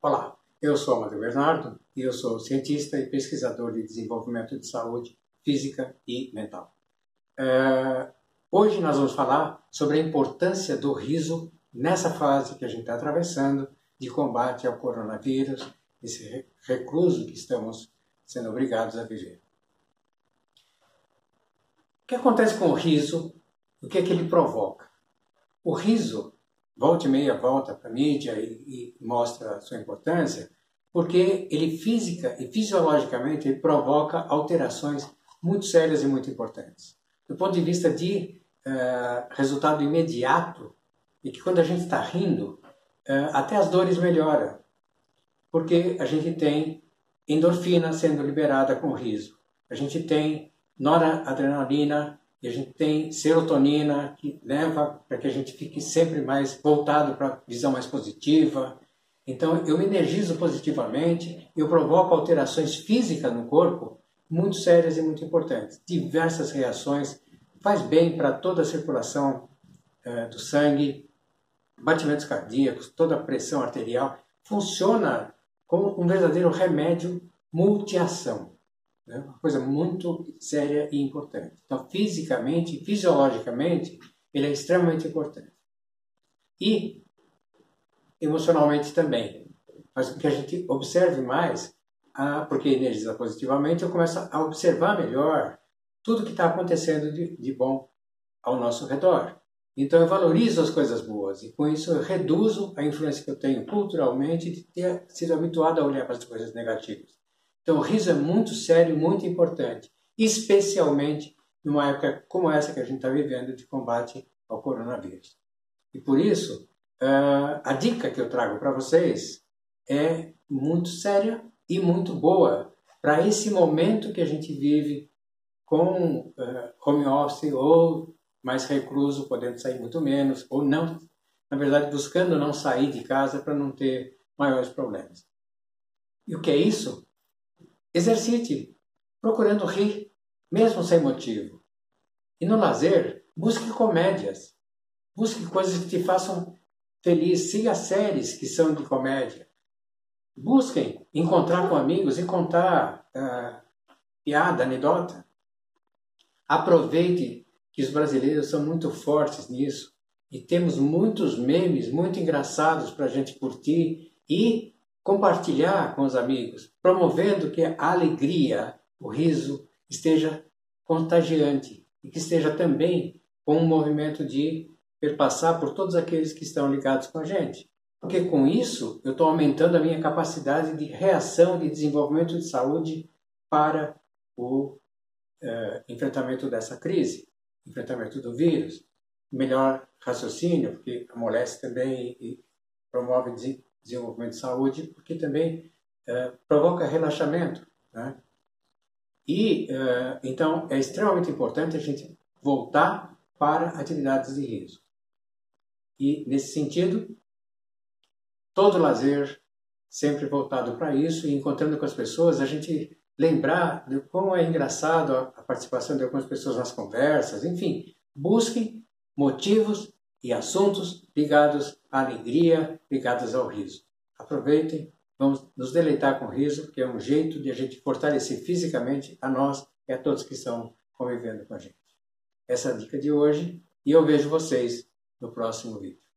Olá, eu sou Amadeu Bernardo e eu sou cientista e pesquisador de desenvolvimento de saúde física e mental. É, hoje nós vamos falar sobre a importância do riso nessa fase que a gente está atravessando de combate ao coronavírus, esse recluso que estamos sendo obrigados a viver. O que acontece com o riso? O que é que ele provoca? O riso volta e meia volta para a mídia e, e, mostra a sua importância, porque ele física e fisiologicamente ele provoca alterações muito sérias e muito importantes. Do ponto de vista de uh, resultado imediato, e que quando a gente está rindo, uh, até as dores melhoram, porque a gente tem endorfina sendo liberada com o riso, a gente tem noradrenalina e a gente tem serotonina que leva para que a gente fique sempre mais voltado para visão mais positiva. Então eu me energizo positivamente, eu provoco alterações físicas no corpo muito sérias e muito importantes. Diversas reações, faz bem para toda a circulação é, do sangue, batimentos cardíacos, toda a pressão arterial. Funciona como um verdadeiro remédio multiação. Né? Uma coisa muito séria e importante. Então, fisicamente, fisiologicamente, ele é extremamente importante. E emocionalmente também. Faz com que a gente observe mais, a, porque energiza positivamente, eu começo a observar melhor tudo que está acontecendo de, de bom ao nosso redor. Então eu valorizo as coisas boas e com isso eu reduzo a influência que eu tenho culturalmente de ter sido habituado a olhar para as coisas negativas. Então, o riso é muito sério, muito importante, especialmente numa época como essa que a gente está vivendo de combate ao coronavírus. E por isso, uh, a dica que eu trago para vocês é muito séria e muito boa para esse momento que a gente vive com uh, home office ou mais recluso, podendo sair muito menos, ou não, na verdade, buscando não sair de casa para não ter maiores problemas. E o que é isso? Exercite, procurando rir, mesmo sem motivo. E no lazer, busque comédias. Busque coisas que te façam feliz. Siga séries que são de comédia. Busquem encontrar com amigos e contar uh, piada, anedota. Aproveite que os brasileiros são muito fortes nisso e temos muitos memes muito engraçados para a gente curtir e compartilhar com os amigos, promovendo que a alegria, o riso esteja contagiante e que esteja também com um movimento de perpassar por todos aqueles que estão ligados com a gente. Porque com isso eu estou aumentando a minha capacidade de reação, de desenvolvimento de saúde para o uh, enfrentamento dessa crise, enfrentamento do vírus. Melhor raciocínio, porque amolece também e promove desenvolvimento de saúde, porque também é, provoca relaxamento. Né? E, é, então, é extremamente importante a gente voltar para atividades de riso. E, nesse sentido, todo lazer sempre voltado para isso e encontrando com as pessoas, a gente lembrar de como é engraçado a participação de algumas pessoas nas conversas, enfim, busquem motivos e assuntos ligados à alegria, ligados ao riso. Aproveitem, vamos nos deleitar com riso, que é um jeito de a gente fortalecer fisicamente a nós e a todos que estão convivendo com a gente. Essa é a dica de hoje e eu vejo vocês no próximo vídeo.